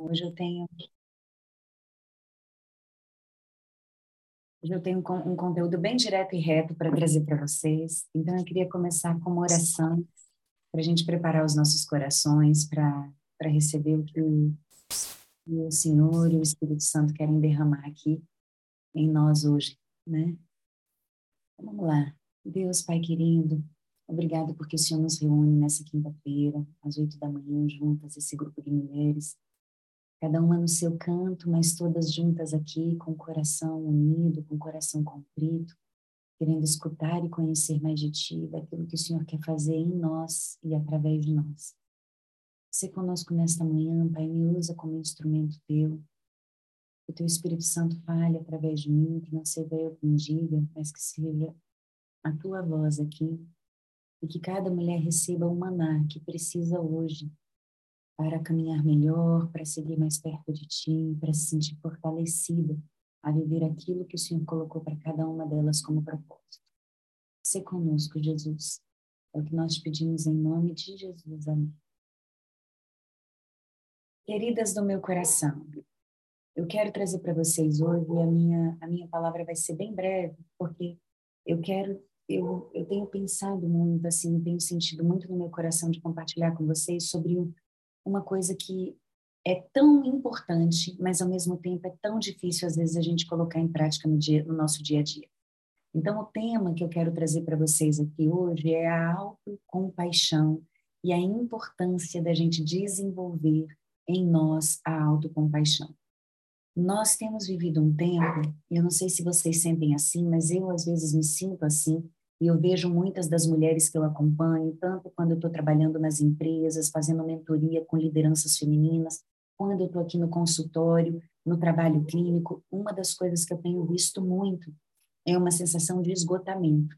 Hoje eu tenho Hoje eu tenho um conteúdo bem direto e reto para trazer para vocês. Então eu queria começar com uma oração para a gente preparar os nossos corações para para receber o que o Senhor e o Espírito Santo querem derramar aqui em nós hoje, né? Vamos lá. Deus, Pai querido, obrigado porque o Senhor nos reúne nessa quinta-feira, às oito da manhã, juntas, esse grupo de mulheres, cada uma no seu canto, mas todas juntas aqui, com o coração unido, com o coração contrito, querendo escutar e conhecer mais de Ti, daquilo que o Senhor quer fazer em nós e através de nós. Se conosco nesta manhã, Pai, me usa como instrumento Teu. Que o Teu Espírito Santo fale através de mim, que não seja eu quem diga, mas que seja a Tua voz aqui, e que cada mulher receba o maná que precisa hoje para caminhar melhor, para seguir mais perto de Ti, para se sentir fortalecida a viver aquilo que o Senhor colocou para cada uma delas como propósito. Se conosco, Jesus. É o que nós pedimos em nome de Jesus. Amém. Queridas do meu coração, eu quero trazer para vocês hoje a minha a minha palavra vai ser bem breve, porque eu quero eu, eu tenho pensado muito assim, tenho sentido muito no meu coração de compartilhar com vocês sobre um, uma coisa que é tão importante, mas ao mesmo tempo é tão difícil às vezes a gente colocar em prática no, dia, no nosso dia a dia. Então, o tema que eu quero trazer para vocês aqui hoje é a autocompaixão e a importância da gente desenvolver em nós a autocompaixão. Nós temos vivido um tempo, eu não sei se vocês sentem assim, mas eu às vezes me sinto assim, e eu vejo muitas das mulheres que eu acompanho, tanto quando eu estou trabalhando nas empresas, fazendo mentoria com lideranças femininas, quando eu estou aqui no consultório, no trabalho clínico, uma das coisas que eu tenho visto muito é uma sensação de esgotamento,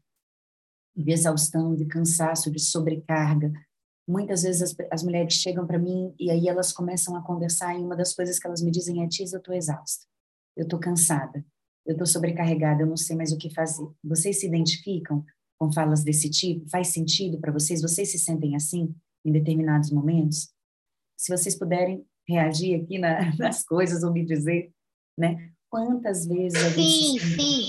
de exaustão, de cansaço, de sobrecarga. Muitas vezes as, as mulheres chegam para mim e aí elas começam a conversar e uma das coisas que elas me dizem é, Tis, eu estou exausta, eu estou cansada, eu estou sobrecarregada, eu não sei mais o que fazer. Vocês se identificam com falas desse tipo? Faz sentido para vocês? Vocês se sentem assim em determinados momentos? Se vocês puderem reagir aqui na, nas coisas ou me dizer, né? Quantas vezes a gente... Sim, sim.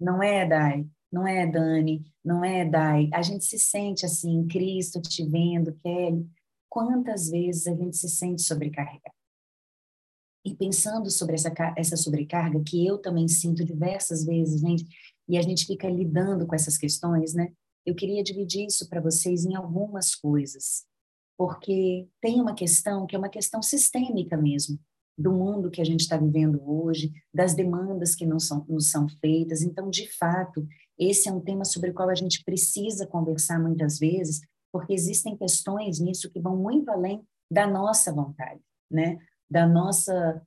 Não é, Dai? Não é, Dani? Não é, Dai? A gente se sente assim, Cristo te vendo, Kelly. Quantas vezes a gente se sente sobrecarregado? E pensando sobre essa, essa sobrecarga, que eu também sinto diversas vezes, gente, e a gente fica lidando com essas questões, né? Eu queria dividir isso para vocês em algumas coisas, porque tem uma questão que é uma questão sistêmica mesmo, do mundo que a gente está vivendo hoje, das demandas que não são, não são feitas. Então, de fato, esse é um tema sobre o qual a gente precisa conversar muitas vezes, porque existem questões nisso que vão muito além da nossa vontade, né? Da nossa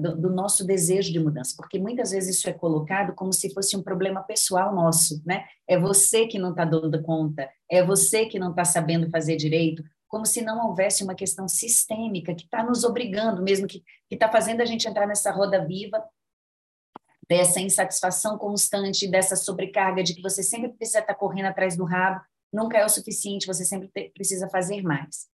do, do, nosso desejo de mudança, porque muitas vezes isso é colocado como se fosse um problema pessoal nosso, né? É você que não está dando conta, é você que não está sabendo fazer direito, como se não houvesse uma questão sistêmica que está nos obrigando, mesmo que está fazendo a gente entrar nessa roda viva dessa insatisfação constante, dessa sobrecarga de que você sempre precisa estar tá correndo atrás do rabo, nunca é o suficiente, você sempre precisa fazer mais.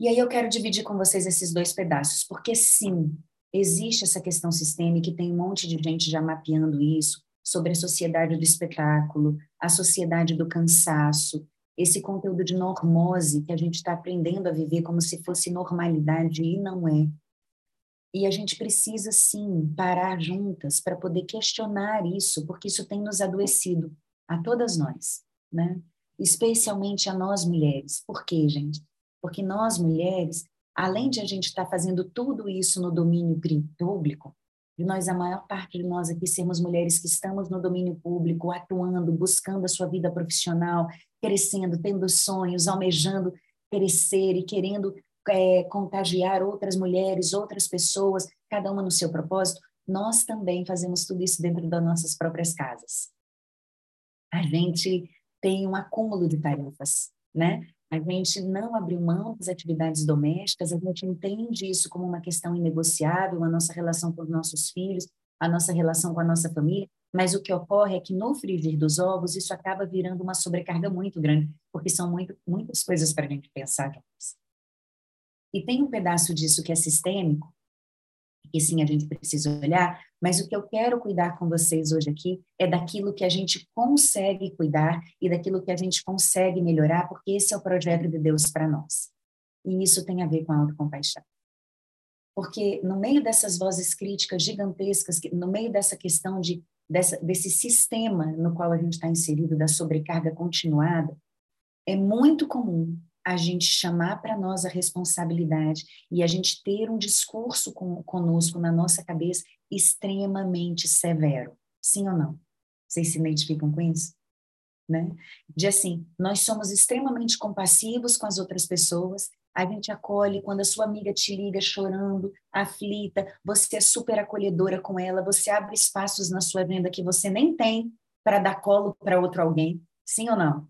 E aí eu quero dividir com vocês esses dois pedaços, porque sim, existe essa questão sistêmica e tem um monte de gente já mapeando isso, sobre a sociedade do espetáculo, a sociedade do cansaço, esse conteúdo de normose que a gente está aprendendo a viver como se fosse normalidade e não é. E a gente precisa sim parar juntas para poder questionar isso, porque isso tem nos adoecido a todas nós, né? Especialmente a nós mulheres. Por quê, gente? Porque nós, mulheres, além de a gente estar tá fazendo tudo isso no domínio público, e nós, a maior parte de nós aqui, sermos mulheres que estamos no domínio público, atuando, buscando a sua vida profissional, crescendo, tendo sonhos, almejando crescer e querendo é, contagiar outras mulheres, outras pessoas, cada uma no seu propósito, nós também fazemos tudo isso dentro das nossas próprias casas. A gente tem um acúmulo de tarefas, né? A gente não abriu mão das atividades domésticas, a gente entende isso como uma questão inegociável, a nossa relação com os nossos filhos, a nossa relação com a nossa família, mas o que ocorre é que no frigir dos ovos isso acaba virando uma sobrecarga muito grande, porque são muito, muitas coisas para a gente pensar. E tem um pedaço disso que é sistêmico, que sim a gente precisa olhar, mas o que eu quero cuidar com vocês hoje aqui é daquilo que a gente consegue cuidar e daquilo que a gente consegue melhorar, porque esse é o projeto de Deus para nós. E isso tem a ver com a autocompaixão. Porque no meio dessas vozes críticas gigantescas, no meio dessa questão de, dessa, desse sistema no qual a gente está inserido, da sobrecarga continuada, é muito comum a gente chamar para nós a responsabilidade e a gente ter um discurso com, conosco na nossa cabeça extremamente severo. Sim ou não? Vocês se identificam com isso? Né? De assim, nós somos extremamente compassivos com as outras pessoas, a gente acolhe quando a sua amiga te liga chorando, aflita, você é super acolhedora com ela, você abre espaços na sua agenda que você nem tem para dar colo para outro alguém, sim ou não?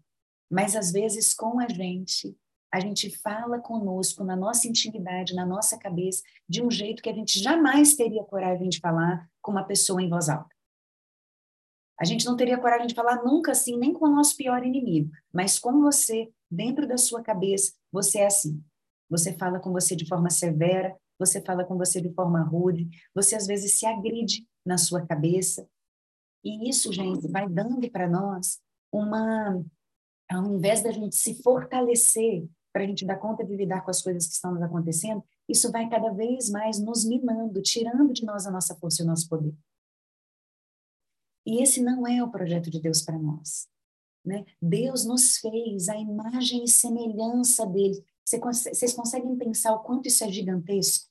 Mas às vezes com a gente, a gente fala conosco na nossa intimidade, na nossa cabeça, de um jeito que a gente jamais teria coragem de falar com uma pessoa em voz alta. A gente não teria coragem de falar nunca assim, nem com o nosso pior inimigo, mas com você, dentro da sua cabeça, você é assim. Você fala com você de forma severa, você fala com você de forma rude, você às vezes se agride na sua cabeça. E isso, gente, vai dando para nós uma ao invés da gente se fortalecer para a gente dar conta de lidar com as coisas que estão nos acontecendo, isso vai cada vez mais nos minando, tirando de nós a nossa força e o nosso poder. E esse não é o projeto de Deus para nós. Né? Deus nos fez a imagem e semelhança dele. Vocês conseguem pensar o quanto isso é gigantesco?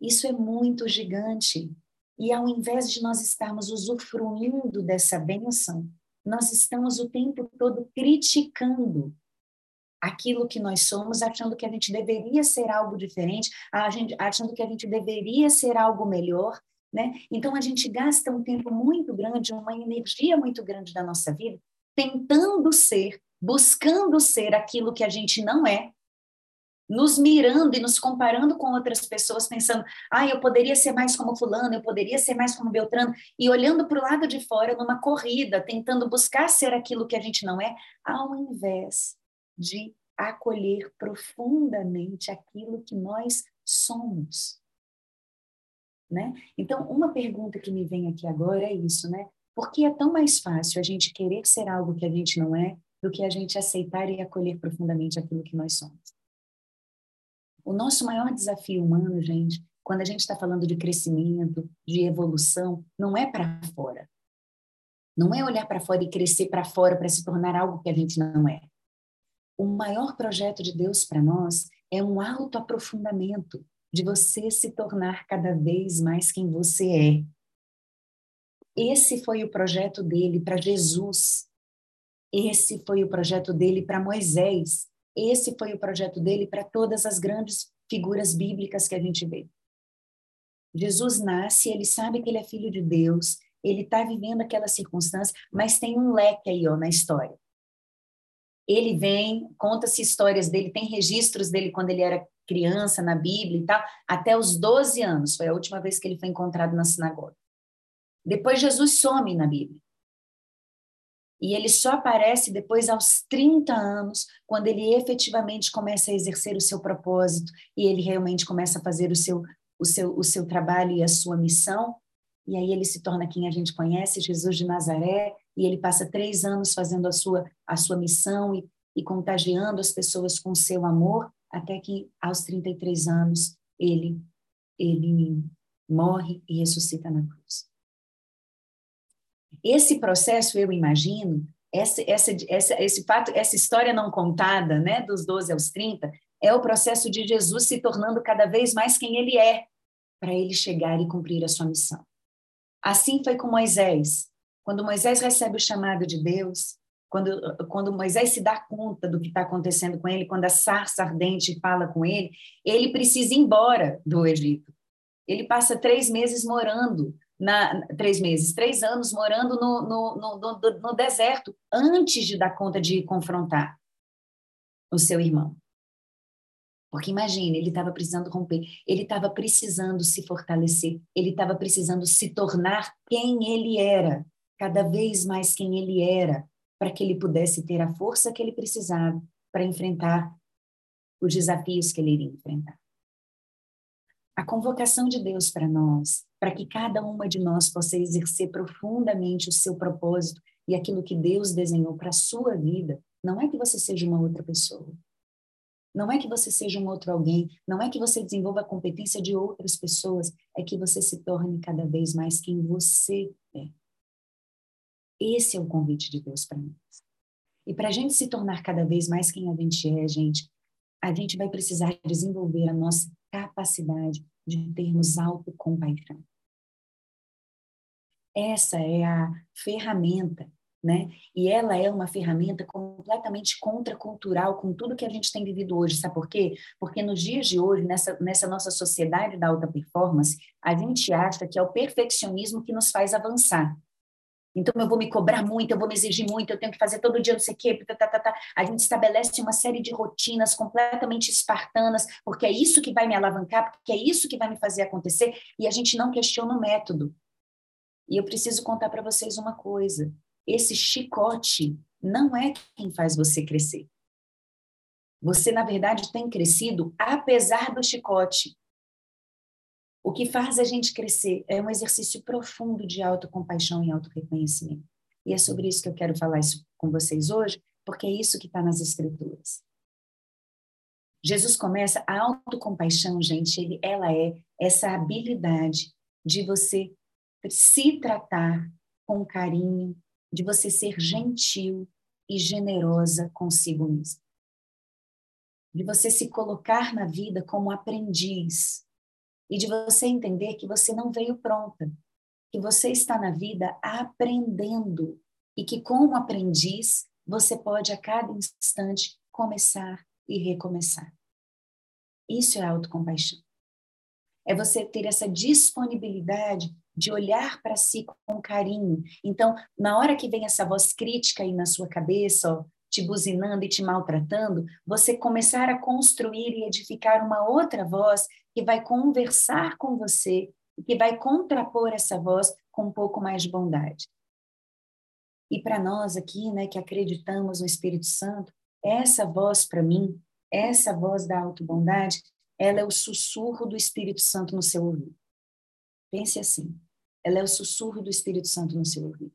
Isso é muito gigante. E ao invés de nós estarmos usufruindo dessa bênção, nós estamos o tempo todo criticando aquilo que nós somos, achando que a gente deveria ser algo diferente, achando que a gente deveria ser algo melhor, né? Então a gente gasta um tempo muito grande, uma energia muito grande da nossa vida tentando ser, buscando ser aquilo que a gente não é, nos mirando e nos comparando com outras pessoas, pensando, ah, eu poderia ser mais como fulano, eu poderia ser mais como Beltrano, e olhando para o lado de fora numa corrida, tentando buscar ser aquilo que a gente não é, ao invés de acolher profundamente aquilo que nós somos. Né? Então, uma pergunta que me vem aqui agora é isso, né? Por que é tão mais fácil a gente querer ser algo que a gente não é do que a gente aceitar e acolher profundamente aquilo que nós somos? O nosso maior desafio humano, gente, quando a gente está falando de crescimento, de evolução, não é para fora. Não é olhar para fora e crescer para fora para se tornar algo que a gente não é o maior projeto de Deus para nós é um autoaprofundamento de você se tornar cada vez mais quem você é. Esse foi o projeto dele para Jesus. Esse foi o projeto dele para Moisés. Esse foi o projeto dele para todas as grandes figuras bíblicas que a gente vê. Jesus nasce, ele sabe que ele é filho de Deus, ele está vivendo aquela circunstância, mas tem um leque aí ó, na história ele vem, conta-se histórias dele, tem registros dele quando ele era criança na Bíblia e tal, até os 12 anos, foi a última vez que ele foi encontrado na sinagoga. Depois Jesus some na Bíblia. E ele só aparece depois aos 30 anos, quando ele efetivamente começa a exercer o seu propósito e ele realmente começa a fazer o seu, o seu, o seu trabalho e a sua missão. E aí ele se torna quem a gente conhece, Jesus de Nazaré, e ele passa três anos fazendo a sua, a sua missão e, e contagiando as pessoas com seu amor, até que aos 33 anos ele, ele morre e ressuscita na cruz. Esse processo, eu imagino, essa, essa, essa, esse fato, essa história não contada, né, dos 12 aos 30, é o processo de Jesus se tornando cada vez mais quem ele é, para ele chegar e cumprir a sua missão. Assim foi com Moisés. Quando Moisés recebe o chamado de Deus, quando, quando Moisés se dá conta do que está acontecendo com ele, quando a sarça ardente fala com ele, ele precisa ir embora do Egito. Ele passa três meses morando, na, três meses, três anos morando no, no, no, no, deserto, antes de dar conta de confrontar o seu irmão. Porque imagine, ele estava precisando romper, ele estava precisando se fortalecer, ele estava precisando se tornar quem ele era cada vez mais quem ele era, para que ele pudesse ter a força que ele precisava para enfrentar os desafios que ele iria enfrentar. A convocação de Deus para nós, para que cada uma de nós possa exercer profundamente o seu propósito e aquilo que Deus desenhou para a sua vida, não é que você seja uma outra pessoa. Não é que você seja um outro alguém, não é que você desenvolva a competência de outras pessoas, é que você se torne cada vez mais quem você é. Esse é o convite de Deus para nós. E para a gente se tornar cada vez mais quem a gente é, gente, a gente vai precisar desenvolver a nossa capacidade de termos autocompaixão. Essa é a ferramenta né? E ela é uma ferramenta completamente contracultural com tudo que a gente tem vivido hoje. Sabe por quê? Porque nos dias de hoje, nessa, nessa nossa sociedade da alta performance, a gente acha que é o perfeccionismo que nos faz avançar. Então, eu vou me cobrar muito, eu vou me exigir muito, eu tenho que fazer todo dia não sei o quê. Tá, tá, tá, tá. A gente estabelece uma série de rotinas completamente espartanas, porque é isso que vai me alavancar, porque é isso que vai me fazer acontecer, e a gente não questiona o método. E eu preciso contar para vocês uma coisa esse chicote não é quem faz você crescer. Você, na verdade, tem crescido apesar do chicote. O que faz a gente crescer é um exercício profundo de autocompaixão e autorreconhecimento. E é sobre isso que eu quero falar isso com vocês hoje, porque é isso que está nas Escrituras. Jesus começa a autocompaixão, gente, ele, ela é essa habilidade de você se tratar com carinho, de você ser gentil e generosa consigo mesmo. De você se colocar na vida como aprendiz e de você entender que você não veio pronta, que você está na vida aprendendo e que como aprendiz você pode a cada instante começar e recomeçar. Isso é autocompaixão. É você ter essa disponibilidade de olhar para si com carinho. Então, na hora que vem essa voz crítica aí na sua cabeça, ó, te buzinando e te maltratando, você começar a construir e edificar uma outra voz que vai conversar com você e que vai contrapor essa voz com um pouco mais de bondade. E para nós aqui, né, que acreditamos no Espírito Santo, essa voz para mim, essa voz da autobondade, ela é o sussurro do Espírito Santo no seu ouvido. Pense assim, ela é o sussurro do Espírito Santo no seu ouvido.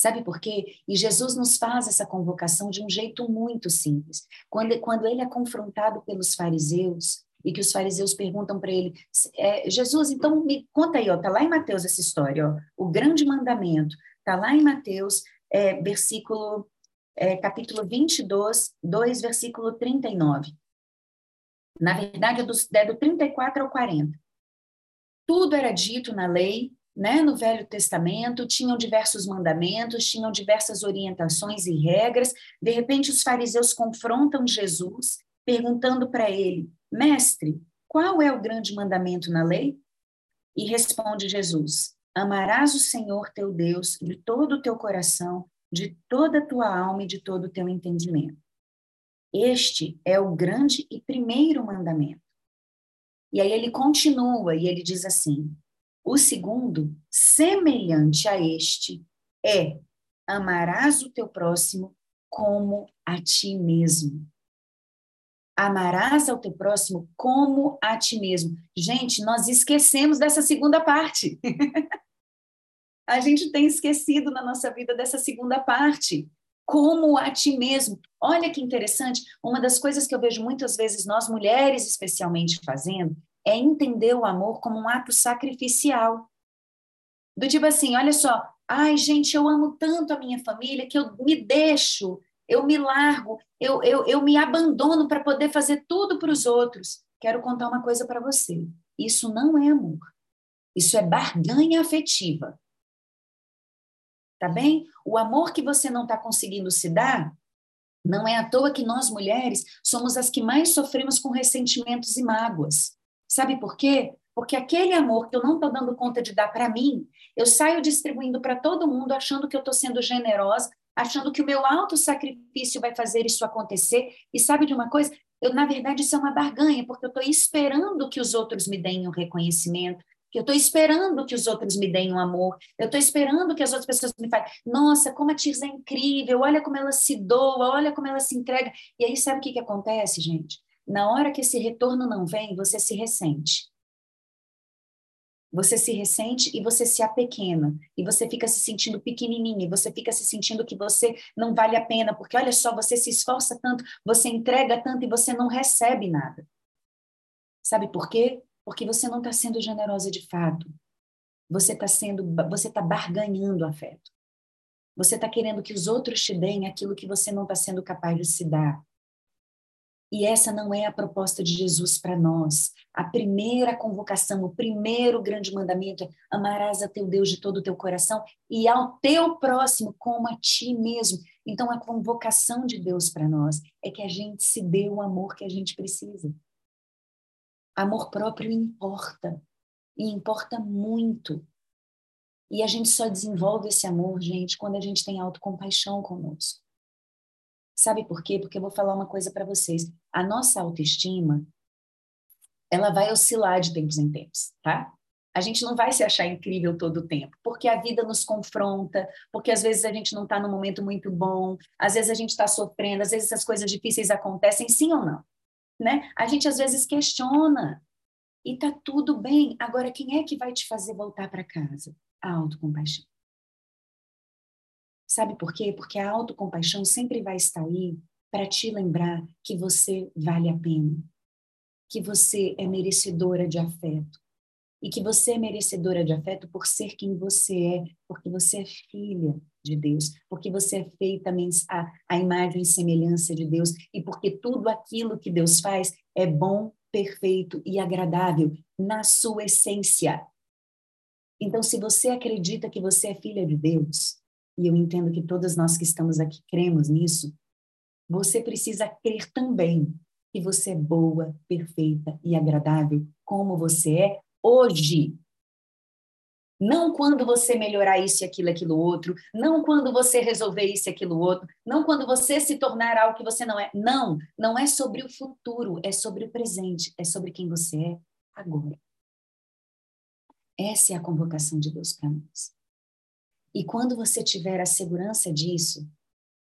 Sabe por quê? E Jesus nos faz essa convocação de um jeito muito simples. Quando, quando ele é confrontado pelos fariseus, e que os fariseus perguntam para ele, é, Jesus, então me conta aí, ó, tá lá em Mateus essa história, ó, o grande mandamento, tá lá em Mateus, é, versículo, é, capítulo 22, 2, versículo 39. Na verdade, é do, é do 34 ao 40 tudo era dito na lei, né, no Velho Testamento, tinham diversos mandamentos, tinham diversas orientações e regras. De repente, os fariseus confrontam Jesus, perguntando para ele: Mestre, qual é o grande mandamento na lei? E responde Jesus: Amarás o Senhor teu Deus de todo o teu coração, de toda a tua alma e de todo o teu entendimento. Este é o grande e primeiro mandamento. E aí ele continua e ele diz assim: o segundo, semelhante a este, é amarás o teu próximo como a ti mesmo. Amarás ao teu próximo como a ti mesmo. Gente, nós esquecemos dessa segunda parte. a gente tem esquecido na nossa vida dessa segunda parte. Como a ti mesmo. Olha que interessante, uma das coisas que eu vejo muitas vezes nós mulheres especialmente fazendo é entender o amor como um ato sacrificial. Do tipo assim, olha só, ai gente, eu amo tanto a minha família que eu me deixo, eu me largo, eu, eu, eu me abandono para poder fazer tudo para os outros. Quero contar uma coisa para você. Isso não é amor. Isso é barganha afetiva. Tá bem? O amor que você não está conseguindo se dar não é à toa que nós mulheres somos as que mais sofremos com ressentimentos e mágoas. Sabe por quê? Porque aquele amor que eu não estou dando conta de dar para mim, eu saio distribuindo para todo mundo, achando que eu estou sendo generosa, achando que o meu alto sacrifício vai fazer isso acontecer. E sabe de uma coisa? Eu, na verdade, isso é uma barganha, porque eu estou esperando que os outros me deem um reconhecimento, que eu estou esperando que os outros me deem um amor, eu estou esperando que as outras pessoas me falem, nossa, como a Tirza é incrível, olha como ela se doa, olha como ela se entrega. E aí sabe o que, que acontece, gente? Na hora que esse retorno não vem, você se ressente. Você se ressente e você se apequena, e você fica se sentindo pequenininha, e você fica se sentindo que você não vale a pena, porque olha só, você se esforça tanto, você entrega tanto e você não recebe nada. Sabe por quê? Porque você não está sendo generosa de fato. Você está sendo, você está barganhando afeto. Você está querendo que os outros te deem aquilo que você não está sendo capaz de se dar. E essa não é a proposta de Jesus para nós. A primeira convocação, o primeiro grande mandamento é amarás a teu Deus de todo o teu coração e ao teu próximo como a ti mesmo. Então, a convocação de Deus para nós é que a gente se dê o amor que a gente precisa. Amor próprio importa, e importa muito. E a gente só desenvolve esse amor, gente, quando a gente tem autocompaixão conosco. Sabe por quê? Porque eu vou falar uma coisa para vocês. A nossa autoestima, ela vai oscilar de tempos em tempos, tá? A gente não vai se achar incrível todo o tempo, porque a vida nos confronta, porque às vezes a gente não está num momento muito bom, às vezes a gente está sofrendo, às vezes essas coisas difíceis acontecem, sim ou não? Né? A gente às vezes questiona e tá tudo bem. Agora, quem é que vai te fazer voltar para casa? A autocompaixão. Sabe por quê? Porque a autocompaixão sempre vai estar aí para te lembrar que você vale a pena, que você é merecedora de afeto e que você é merecedora de afeto por ser quem você é, porque você é filha de Deus, porque você é feita a, a imagem e semelhança de Deus e porque tudo aquilo que Deus faz é bom, perfeito e agradável na sua essência. Então, se você acredita que você é filha de Deus, e eu entendo que todas nós que estamos aqui cremos nisso, você precisa crer também que você é boa, perfeita e agradável como você é hoje. Não quando você melhorar isso aquilo, aquilo outro, não quando você resolver isso aquilo outro, não quando você se tornar algo que você não é. Não, não é sobre o futuro, é sobre o presente, é sobre quem você é agora. Essa é a convocação de Deus para nós. E quando você tiver a segurança disso,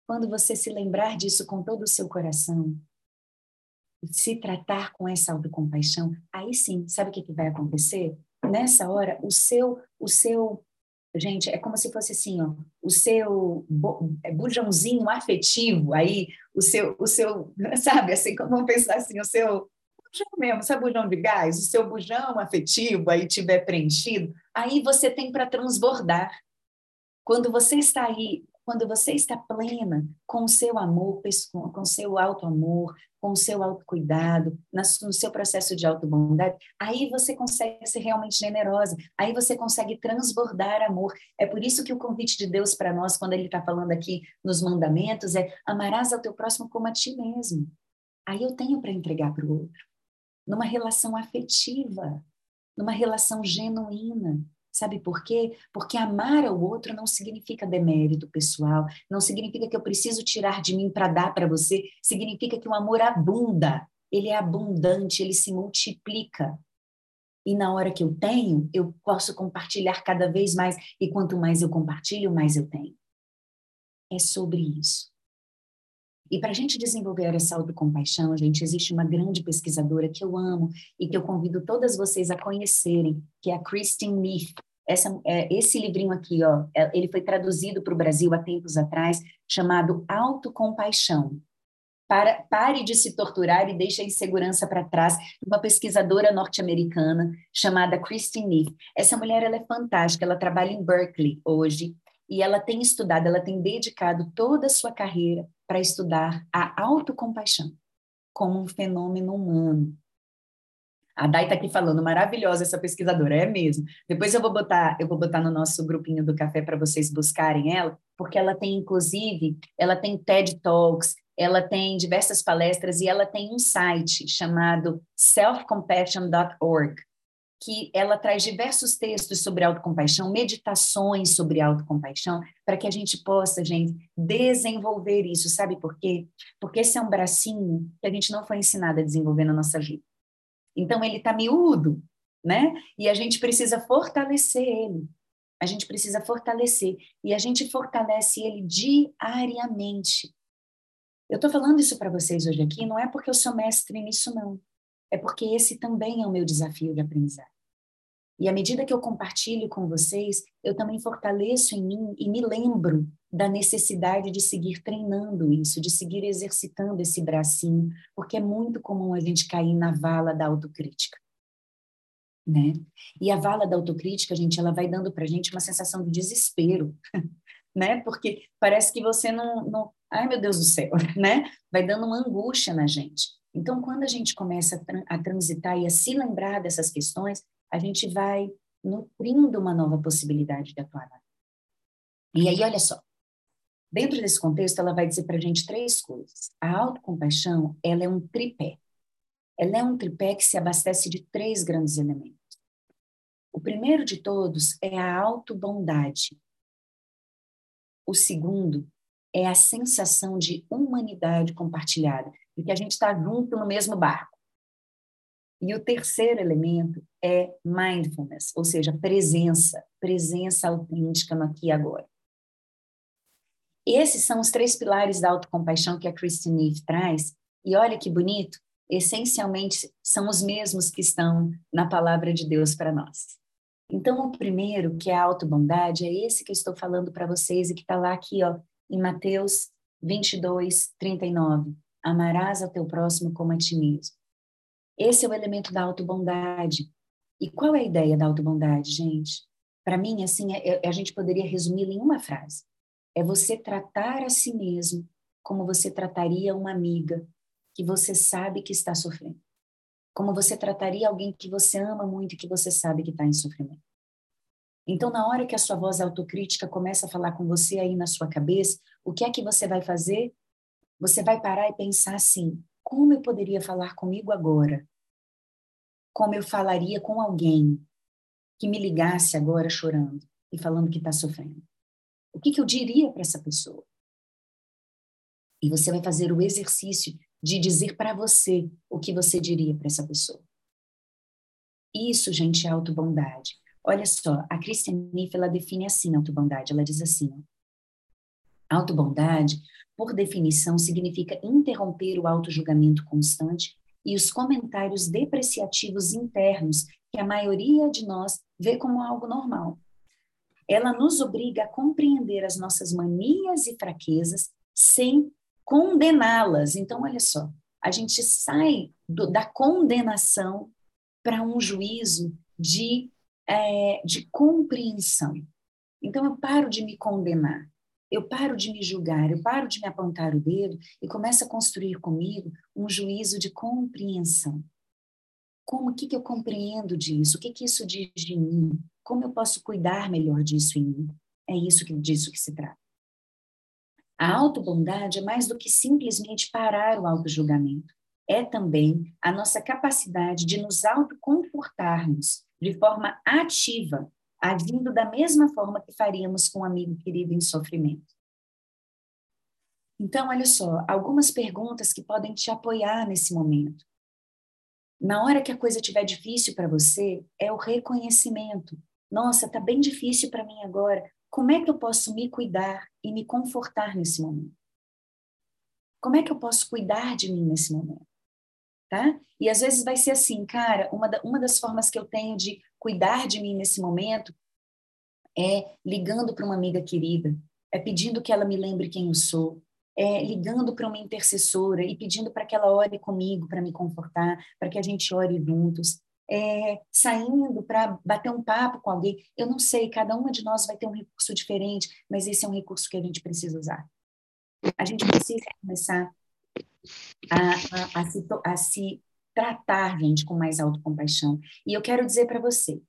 quando você se lembrar disso com todo o seu coração, se tratar com essa autocompaixão, aí sim, sabe o que, que vai acontecer? Nessa hora, o seu, o seu, gente, é como se fosse assim, ó, o seu é bujãozinho afetivo, aí, o seu, o seu, sabe, assim, como vamos pensar assim, o seu bujão mesmo, sabe bujão de gás? O seu bujão afetivo aí tiver preenchido, aí você tem para transbordar. Quando você está aí, quando você está plena com o seu amor, com o seu auto-amor, com o seu autocuidado, no seu processo de autobondade, aí você consegue ser realmente generosa, aí você consegue transbordar amor. É por isso que o convite de Deus para nós, quando ele está falando aqui nos mandamentos, é amarás ao teu próximo como a ti mesmo. Aí eu tenho para entregar para o outro, numa relação afetiva, numa relação genuína, Sabe por quê? Porque amar ao outro não significa demérito pessoal, não significa que eu preciso tirar de mim para dar para você, significa que o amor abunda, ele é abundante, ele se multiplica. E na hora que eu tenho, eu posso compartilhar cada vez mais, e quanto mais eu compartilho, mais eu tenho. É sobre isso. E para a gente desenvolver essa autocompaixão, gente, existe uma grande pesquisadora que eu amo e que eu convido todas vocês a conhecerem, que é a Christine Neff. Essa, é, esse livrinho aqui, ó, é, ele foi traduzido para o Brasil há tempos atrás, chamado Autocompaixão. Para, pare de se torturar e deixe a insegurança para trás, uma pesquisadora norte-americana chamada Christine Neff. Essa mulher ela é fantástica, ela trabalha em Berkeley hoje, e ela tem estudado, ela tem dedicado toda a sua carreira para estudar a autocompaixão como um fenômeno humano. A Dai está aqui falando, maravilhosa essa pesquisadora, é mesmo. Depois eu vou botar, eu vou botar no nosso grupinho do café para vocês buscarem ela, porque ela tem inclusive, ela tem TED Talks, ela tem diversas palestras e ela tem um site chamado selfcompassion.org, que ela traz diversos textos sobre autocompaixão, meditações sobre autocompaixão, para que a gente possa, gente, desenvolver isso. Sabe por quê? Porque esse é um bracinho que a gente não foi ensinado a desenvolver na nossa vida. Então, ele está miúdo, né? E a gente precisa fortalecer ele. A gente precisa fortalecer. E a gente fortalece ele diariamente. Eu estou falando isso para vocês hoje aqui, não é porque eu sou mestre nisso, não. É porque esse também é o meu desafio de aprendizagem. E à medida que eu compartilho com vocês, eu também fortaleço em mim e me lembro da necessidade de seguir treinando isso, de seguir exercitando esse bracinho, porque é muito comum a gente cair na vala da autocrítica. Né? E a vala da autocrítica, gente, ela vai dando para gente uma sensação de desespero, né? Porque parece que você não, não, ai meu Deus do céu, né? Vai dando uma angústia na gente. Então, quando a gente começa a, transitar e a se lembrar dessas questões, a gente vai nutrindo uma nova possibilidade de atuar. E aí, olha só, dentro desse contexto, ela vai dizer para a gente três coisas. A autocompaixão, ela é um tripé. Ela é um tripé que se abastece de três grandes elementos. O primeiro de todos é a autobondade. O segundo é a sensação de humanidade compartilhada, de que a gente está junto no mesmo barco. E o terceiro elemento é mindfulness, ou seja, presença, presença autêntica no aqui e agora. Esses são os três pilares da autocompaixão que a Christine Neve traz, e olha que bonito, essencialmente são os mesmos que estão na palavra de Deus para nós. Então, o primeiro, que é a autobondade, é esse que eu estou falando para vocês e que está lá aqui, ó, em Mateus 22, 39. Amarás ao teu próximo como a ti mesmo. Esse é o elemento da autobondade. E qual é a ideia da autobondade, gente? Para mim, assim, é, é, a gente poderia resumi-la em uma frase. É você tratar a si mesmo como você trataria uma amiga que você sabe que está sofrendo. Como você trataria alguém que você ama muito e que você sabe que está em sofrimento. Então, na hora que a sua voz autocrítica começa a falar com você aí na sua cabeça, o que é que você vai fazer? Você vai parar e pensar assim: como eu poderia falar comigo agora como eu falaria com alguém que me ligasse agora chorando e falando que está sofrendo? O que, que eu diria para essa pessoa? E você vai fazer o exercício de dizer para você o que você diria para essa pessoa. Isso, gente, é autobondade. Olha só, a Christian Neff, ela define assim a autobondade. Ela diz assim, autobondade, por definição, significa interromper o autojulgamento constante e os comentários depreciativos internos que a maioria de nós vê como algo normal. Ela nos obriga a compreender as nossas manias e fraquezas sem condená-las. Então, olha só, a gente sai do, da condenação para um juízo de, é, de compreensão. Então, eu paro de me condenar eu paro de me julgar, eu paro de me apontar o dedo e começo a construir comigo um juízo de compreensão. Como, o que, que eu compreendo disso? O que, que isso diz de mim? Como eu posso cuidar melhor disso em mim? É isso que disso que se trata. A autobondade é mais do que simplesmente parar o autojulgamento. É também a nossa capacidade de nos autoconfortarmos de forma ativa agindo da mesma forma que faríamos com um amigo querido em sofrimento. Então, olha só, algumas perguntas que podem te apoiar nesse momento. Na hora que a coisa estiver difícil para você, é o reconhecimento. Nossa, está bem difícil para mim agora. Como é que eu posso me cuidar e me confortar nesse momento? Como é que eu posso cuidar de mim nesse momento? Tá? E às vezes vai ser assim, cara, uma, da, uma das formas que eu tenho de cuidar de mim nesse momento é ligando para uma amiga querida, é pedindo que ela me lembre quem eu sou, é ligando para uma intercessora e pedindo para que ela ore comigo para me confortar, para que a gente ore juntos, é, saindo para bater um papo com alguém. Eu não sei, cada uma de nós vai ter um recurso diferente, mas esse é um recurso que a gente precisa usar. A gente precisa começar a, a, a, se, a se tratar, gente, com mais autocompaixão. E eu quero dizer para você,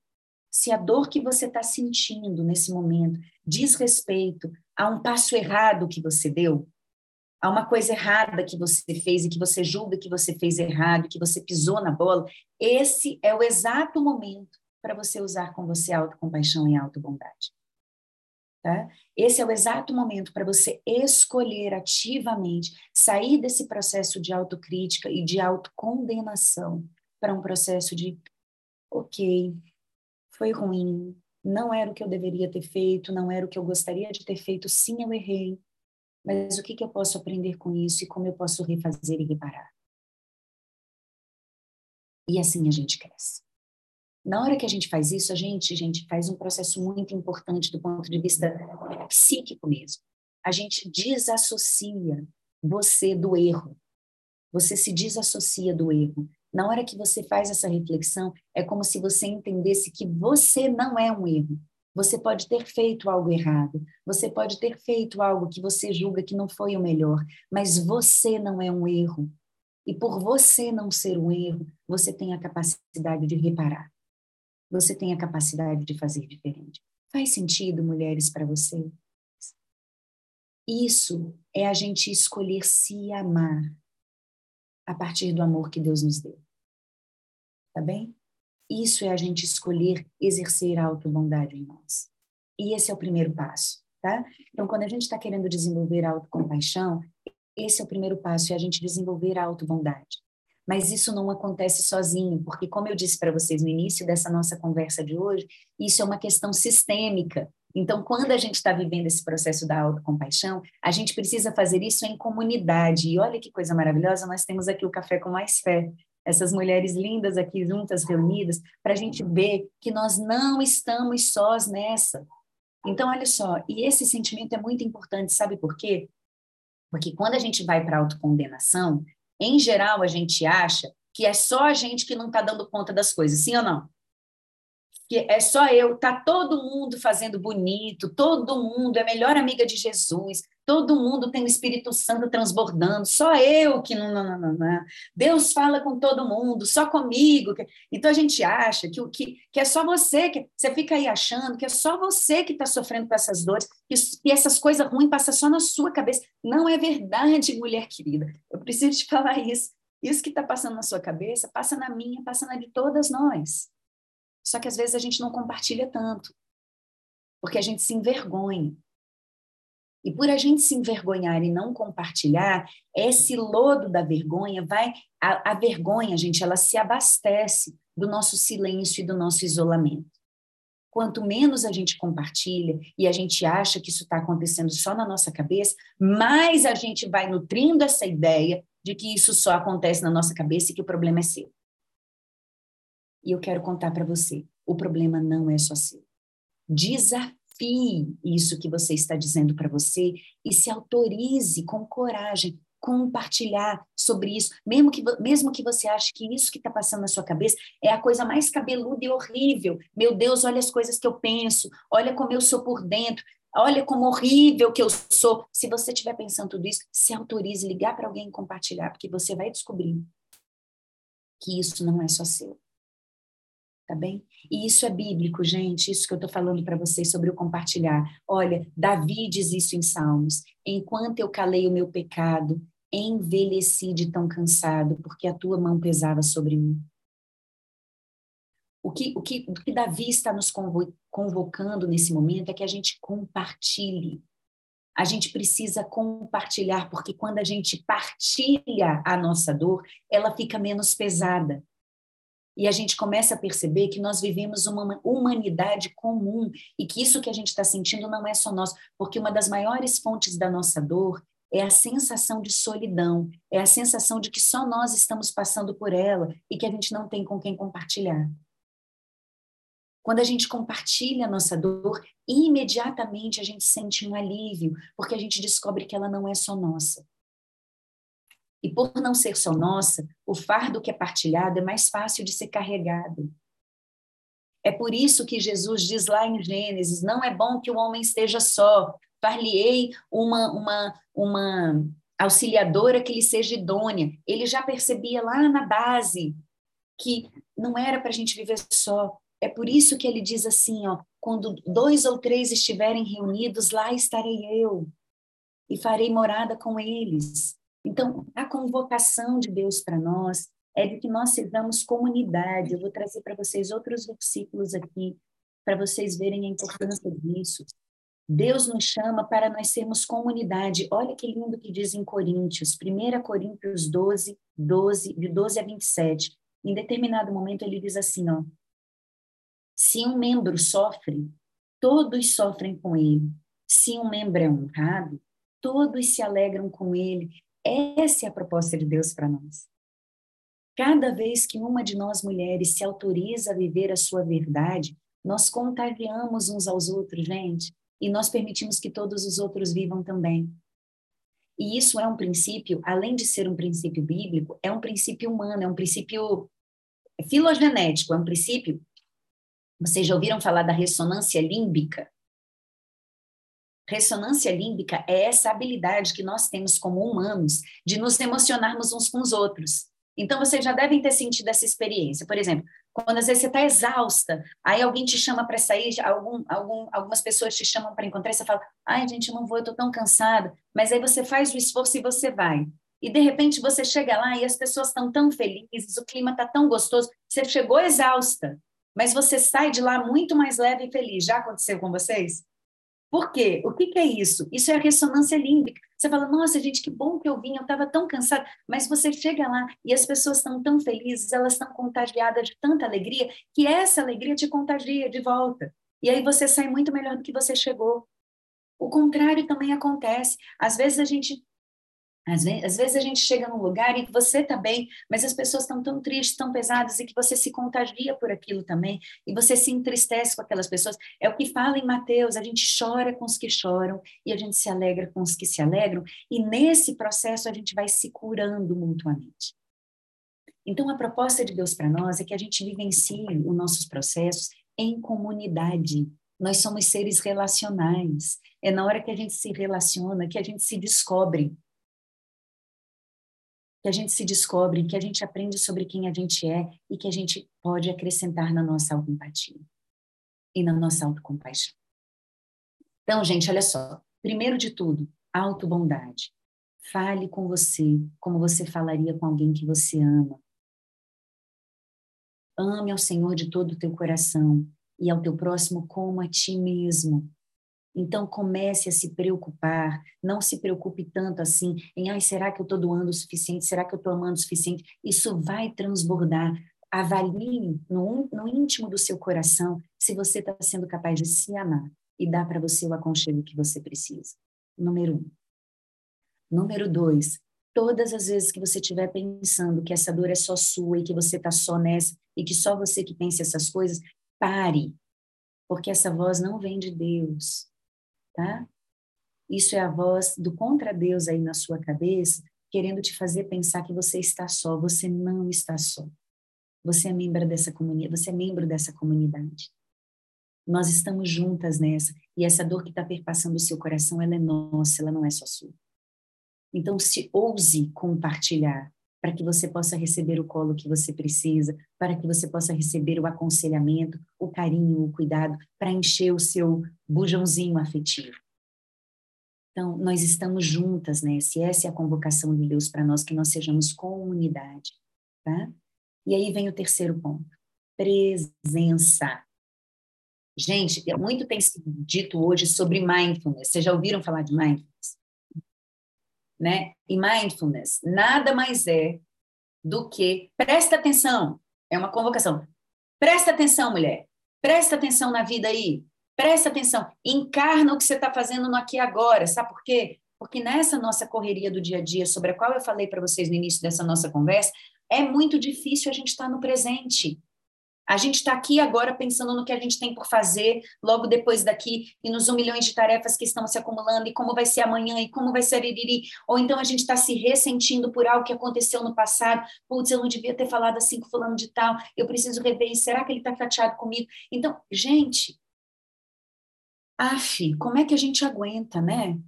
se a dor que você está sentindo nesse momento diz respeito a um passo errado que você deu, a uma coisa errada que você fez e que você julga que você fez errado, que você pisou na bola, esse é o exato momento para você usar com você autocompaixão e autobondade. Tá? Esse é o exato momento para você escolher ativamente sair desse processo de autocrítica e de autocondenação para um processo de ok, foi ruim, não era o que eu deveria ter feito, não era o que eu gostaria de ter feito, sim, eu errei, mas o que, que eu posso aprender com isso e como eu posso refazer e reparar? E assim a gente cresce. Na hora que a gente faz isso, a gente, gente, faz um processo muito importante do ponto de vista psíquico mesmo. A gente desassocia você do erro. Você se desassocia do erro. Na hora que você faz essa reflexão, é como se você entendesse que você não é um erro. Você pode ter feito algo errado, você pode ter feito algo que você julga que não foi o melhor, mas você não é um erro. E por você não ser um erro, você tem a capacidade de reparar. Você tem a capacidade de fazer diferente. Faz sentido, mulheres, para você? Isso é a gente escolher se amar a partir do amor que Deus nos deu. Tá bem? Isso é a gente escolher exercer a autobondade em nós. E esse é o primeiro passo, tá? Então, quando a gente está querendo desenvolver a autocompaixão, esse é o primeiro passo, é a gente desenvolver a autobondade. Mas isso não acontece sozinho, porque, como eu disse para vocês no início dessa nossa conversa de hoje, isso é uma questão sistêmica. Então, quando a gente está vivendo esse processo da autocompaixão, a gente precisa fazer isso em comunidade. E olha que coisa maravilhosa, nós temos aqui o Café com Mais Fé, essas mulheres lindas aqui juntas, reunidas, para a gente ver que nós não estamos sós nessa. Então, olha só, e esse sentimento é muito importante, sabe por quê? Porque quando a gente vai para a autocondenação, em geral, a gente acha que é só a gente que não está dando conta das coisas, sim ou não? Que é só eu, tá todo mundo fazendo bonito, todo mundo é melhor amiga de Jesus, todo mundo tem o Espírito Santo transbordando, só eu que não, não, não, não, não. Deus fala com todo mundo, só comigo. Então a gente acha que, que, que é só você, que você fica aí achando que é só você que está sofrendo com essas dores, que essas coisas ruins passam só na sua cabeça. Não é verdade, mulher querida. Eu preciso te falar isso. Isso que está passando na sua cabeça passa na minha, passa na de todas nós. Só que às vezes a gente não compartilha tanto, porque a gente se envergonha. E por a gente se envergonhar e não compartilhar, esse lodo da vergonha vai. A, a, vergonha, gente, ela se abastece do nosso silêncio e do nosso isolamento. Quanto menos a gente compartilha e a gente acha que isso está acontecendo só na nossa cabeça, mais a gente vai nutrindo essa ideia de que isso só acontece na nossa cabeça e que o problema é seu. E eu quero contar para você: o problema não é só seu. Desafio desafie isso que você está dizendo para você e se autorize com coragem compartilhar sobre isso, mesmo que, mesmo que você ache que isso que está passando na sua cabeça é a coisa mais cabeluda e horrível. Meu Deus, olha as coisas que eu penso, olha como eu sou por dentro, olha como horrível que eu sou. Se você estiver pensando tudo isso, se autorize ligar para alguém e compartilhar, porque você vai descobrir que isso não é só seu tá bem? E isso é bíblico, gente, isso que eu estou falando para vocês sobre o compartilhar. Olha, Davi diz isso em Salmos: enquanto eu calei o meu pecado, envelheci de tão cansado, porque a tua mão pesava sobre mim. O que, o que, o que Davi está nos convocando nesse momento é que a gente compartilhe. A gente precisa compartilhar, porque quando a gente partilha a nossa dor, ela fica menos pesada e a gente começa a perceber que nós vivemos uma humanidade comum e que isso que a gente está sentindo não é só nós, porque uma das maiores fontes da nossa dor é a sensação de solidão, é a sensação de que só nós estamos passando por ela e que a gente não tem com quem compartilhar. Quando a gente compartilha a nossa dor, imediatamente a gente sente um alívio, porque a gente descobre que ela não é só nossa. E por não ser só nossa, o fardo que é partilhado é mais fácil de ser carregado. É por isso que Jesus diz lá em Gênesis: não é bom que o homem esteja só, far-lhe-ei uma, uma, uma auxiliadora que lhe seja idônea. Ele já percebia lá na base que não era para a gente viver só. É por isso que ele diz assim: ó, quando dois ou três estiverem reunidos, lá estarei eu e farei morada com eles. Então, a convocação de Deus para nós é de que nós sejamos comunidade. Eu vou trazer para vocês outros versículos aqui, para vocês verem a importância disso. Deus nos chama para nós sermos comunidade. Olha que lindo que diz em Coríntios, 1 Coríntios 12, 12, de 12 a 27. Em determinado momento ele diz assim, ó, Se um membro sofre, todos sofrem com ele. Se um membro é honrado, todos se alegram com ele. Essa é a proposta de Deus para nós. Cada vez que uma de nós mulheres se autoriza a viver a sua verdade, nós contagiamos uns aos outros, gente, e nós permitimos que todos os outros vivam também. E isso é um princípio, além de ser um princípio bíblico, é um princípio humano, é um princípio filogenético, é um princípio. Vocês já ouviram falar da ressonância límbica? Ressonância límbica é essa habilidade que nós temos como humanos de nos emocionarmos uns com os outros. Então, vocês já devem ter sentido essa experiência. Por exemplo, quando às vezes você está exausta, aí alguém te chama para sair, algum, algum, algumas pessoas te chamam para encontrar, você fala, ai, gente, não vou, eu estou tão cansada. Mas aí você faz o esforço e você vai. E de repente você chega lá e as pessoas estão tão felizes, o clima está tão gostoso, você chegou exausta, mas você sai de lá muito mais leve e feliz. Já aconteceu com vocês? Por quê? O que, que, é isso? Isso é a ressonância límbica. Você fala, nossa, gente, que bom que eu vim, eu estava tão cansada. Mas você chega lá e as pessoas estão tão felizes, elas estão contagiadas de tanta alegria, que essa alegria te contagia de volta. E aí você sai muito melhor do que você chegou. O contrário também acontece. Às vezes a gente às vezes, às vezes, a gente chega num lugar e você está bem, mas as pessoas estão tão tristes, tão pesadas, e que você se contagia por aquilo também, e você se entristece com aquelas pessoas. É o que fala em Mateus: a gente chora com os que choram e a gente se alegra com os que se alegram, e nesse processo a gente vai se curando mutuamente. Então, a proposta de Deus para nós é que a gente vivencie os nossos processos em comunidade. Nós somos seres relacionais. É na hora que a gente se relaciona que a gente se descobre que a gente se descobre, que a gente aprende sobre quem a gente é e que a gente pode acrescentar na nossa autoempatia e na nossa autocompaixão. Então, gente, olha só. Primeiro de tudo, autobondade. Fale com você como você falaria com alguém que você ama. Ame ao Senhor de todo o teu coração e ao teu próximo como a ti mesmo. Então comece a se preocupar, não se preocupe tanto assim em, ai, será que eu estou doando o suficiente? Será que eu estou amando o suficiente? Isso vai transbordar. Avalie no, no íntimo do seu coração se você está sendo capaz de se amar e dar para você o aconchego que você precisa. Número um. Número dois, todas as vezes que você estiver pensando que essa dor é só sua e que você está só nessa e que só você que pensa essas coisas, pare, porque essa voz não vem de Deus tá? Isso é a voz do contra Deus aí na sua cabeça, querendo te fazer pensar que você está só. Você não está só. Você é membro dessa comunidade, você é membro dessa comunidade. Nós estamos juntas nessa, e essa dor que está perpassando o seu coração, ela é nossa, ela não é só sua. Então, se ouse compartilhar, para que você possa receber o colo que você precisa, para que você possa receber o aconselhamento, o carinho, o cuidado, para encher o seu bujãozinho afetivo. Então, nós estamos juntas, né? Se essa é a convocação de Deus para nós, que nós sejamos comunidade, tá? E aí vem o terceiro ponto: presença. Gente, muito tem sido dito hoje sobre mindfulness. Vocês já ouviram falar de mindfulness? Né? E mindfulness nada mais é do que presta atenção, é uma convocação. Presta atenção, mulher. Presta atenção na vida aí. Presta atenção. Encarna o que você está fazendo no aqui e agora. Sabe por quê? Porque nessa nossa correria do dia a dia, sobre a qual eu falei para vocês no início dessa nossa conversa, é muito difícil a gente estar tá no presente. A gente está aqui agora pensando no que a gente tem por fazer logo depois daqui e nos um milhões de tarefas que estão se acumulando e como vai ser amanhã e como vai ser iriri. Ou então a gente está se ressentindo por algo que aconteceu no passado. Putz, eu não devia ter falado assim com fulano de tal. Eu preciso rever. Será que ele está chateado comigo? Então, gente, af, como é que a gente aguenta, né?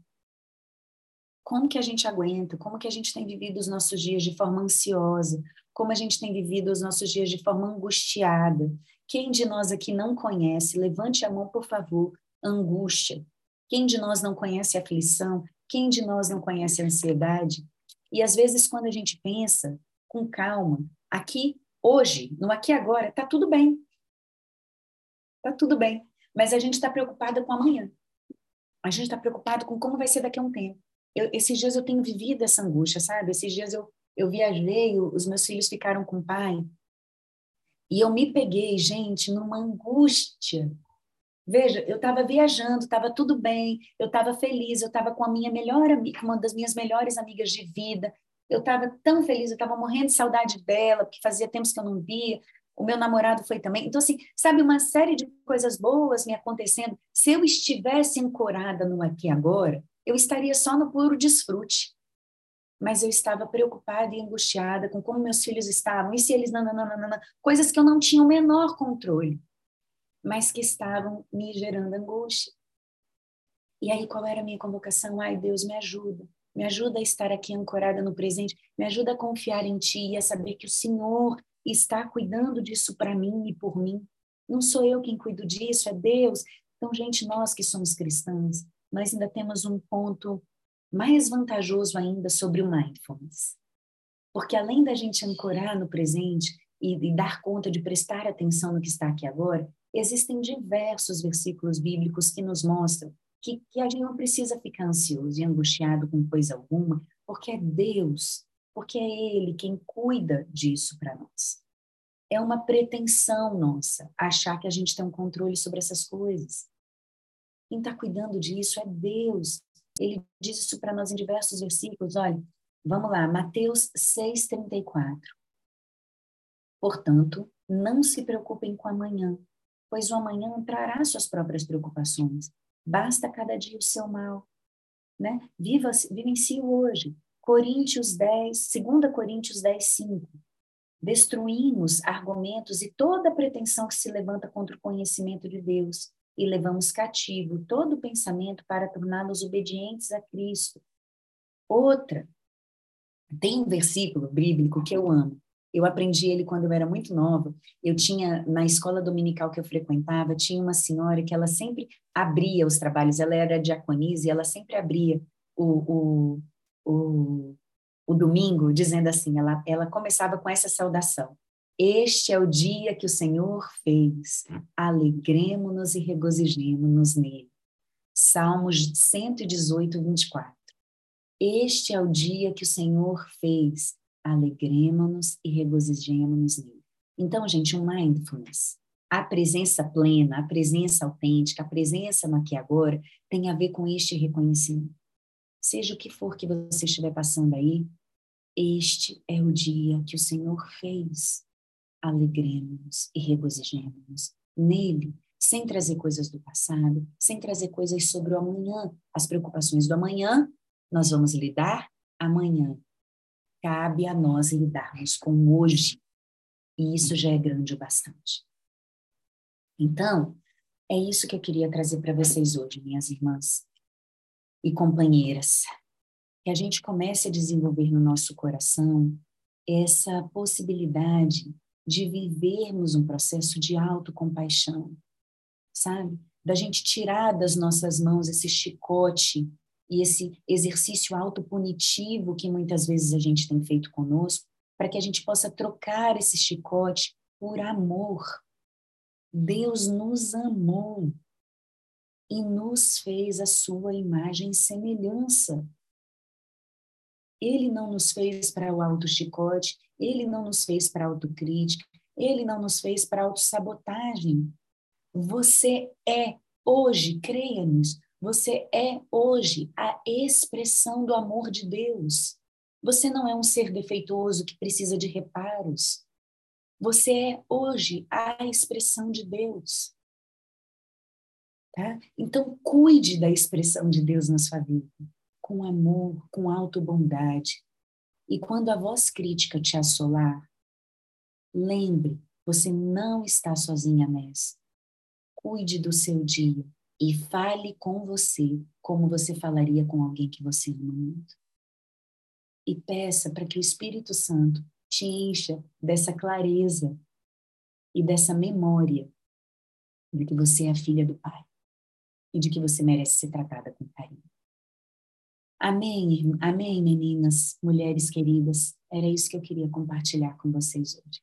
Como que a gente aguenta? Como que a gente tem vivido os nossos dias de forma ansiosa? como a gente tem vivido os nossos dias de forma angustiada. Quem de nós aqui não conhece, levante a mão, por favor, angústia. Quem de nós não conhece aflição? Quem de nós não conhece ansiedade? E às vezes, quando a gente pensa com calma, aqui, hoje, no aqui agora, tá tudo bem. Tá tudo bem. Mas a gente está preocupada com amanhã. A gente está preocupado com como vai ser daqui a um tempo. Eu, esses dias eu tenho vivido essa angústia, sabe? Esses dias eu eu viajei, os meus filhos ficaram com o pai. E eu me peguei, gente, numa angústia. Veja, eu estava viajando, estava tudo bem, eu estava feliz, eu estava com a minha melhor amiga, uma das minhas melhores amigas de vida. Eu estava tão feliz, eu estava morrendo de saudade dela, porque fazia tempos que eu não via. O meu namorado foi também. Então, assim, sabe, uma série de coisas boas me acontecendo. Se eu estivesse ancorada no aqui agora, eu estaria só no puro desfrute. Mas eu estava preocupada e angustiada com como meus filhos estavam, e se eles nananana, coisas que eu não tinha o menor controle, mas que estavam me gerando angústia. E aí, qual era a minha convocação? Ai, Deus, me ajuda. Me ajuda a estar aqui ancorada no presente, me ajuda a confiar em Ti e a saber que o Senhor está cuidando disso para mim e por mim. Não sou eu quem cuido disso, é Deus. Então, gente, nós que somos cristãs, nós ainda temos um ponto mais vantajoso ainda sobre o mindfulness. Porque além da gente ancorar no presente e, e dar conta de prestar atenção no que está aqui agora, existem diversos versículos bíblicos que nos mostram que, que a gente não precisa ficar ansioso e angustiado com coisa alguma, porque é Deus, porque é Ele quem cuida disso para nós. É uma pretensão nossa achar que a gente tem um controle sobre essas coisas. Quem está cuidando disso é Deus. Ele diz isso para nós em diversos versículos. Olha, vamos lá, Mateus 6,34. Portanto, não se preocupem com amanhã, pois o amanhã trará suas próprias preocupações. Basta cada dia o seu mal. Né? Viva, vivencie o hoje. Coríntios 10, 2 Coríntios 10, 5. Destruímos argumentos e toda pretensão que se levanta contra o conhecimento de Deus e levamos cativo todo pensamento para torná-los obedientes a Cristo. Outra, tem um versículo bíblico que eu amo. Eu aprendi ele quando eu era muito nova. Eu tinha, na escola dominical que eu frequentava, tinha uma senhora que ela sempre abria os trabalhos, ela era diaconisa e ela sempre abria o, o, o, o domingo dizendo assim, ela, ela começava com essa saudação. Este é o dia que o Senhor fez. Alegremos-nos e regozijemos-nos nele. Salmos 118, 24. Este é o dia que o Senhor fez. Alegremos-nos e regozijemos-nos nele. Então, gente, um mindfulness, a presença plena, a presença autêntica, a presença no aqui e agora, tem a ver com este reconhecimento. Seja o que for que você estiver passando aí, este é o dia que o Senhor fez alegremos e regozijemos nele, sem trazer coisas do passado, sem trazer coisas sobre o amanhã. As preocupações do amanhã, nós vamos lidar amanhã. Cabe a nós lidarmos com hoje. E isso já é grande o bastante. Então, é isso que eu queria trazer para vocês hoje, minhas irmãs e companheiras. Que a gente comece a desenvolver no nosso coração essa possibilidade de vivermos um processo de autocompaixão, sabe? Da gente tirar das nossas mãos esse chicote e esse exercício autopunitivo que muitas vezes a gente tem feito conosco, para que a gente possa trocar esse chicote por amor. Deus nos amou e nos fez a sua imagem e semelhança. Ele não nos fez para o auto-chicote, ele não nos fez para autocrítica, ele não nos fez para autossabotagem. Você é hoje, creia nisso, você é hoje a expressão do amor de Deus. Você não é um ser defeituoso que precisa de reparos. Você é hoje a expressão de Deus. Tá? Então, cuide da expressão de Deus na sua vida, com amor, com auto-bondade, e quando a voz crítica te assolar, lembre, você não está sozinha nessa. Cuide do seu dia e fale com você como você falaria com alguém que você ama muito. E peça para que o Espírito Santo te encha dessa clareza e dessa memória de que você é a filha do Pai e de que você merece ser tratada com carinho. Amém, amém, meninas, mulheres queridas. Era isso que eu queria compartilhar com vocês hoje.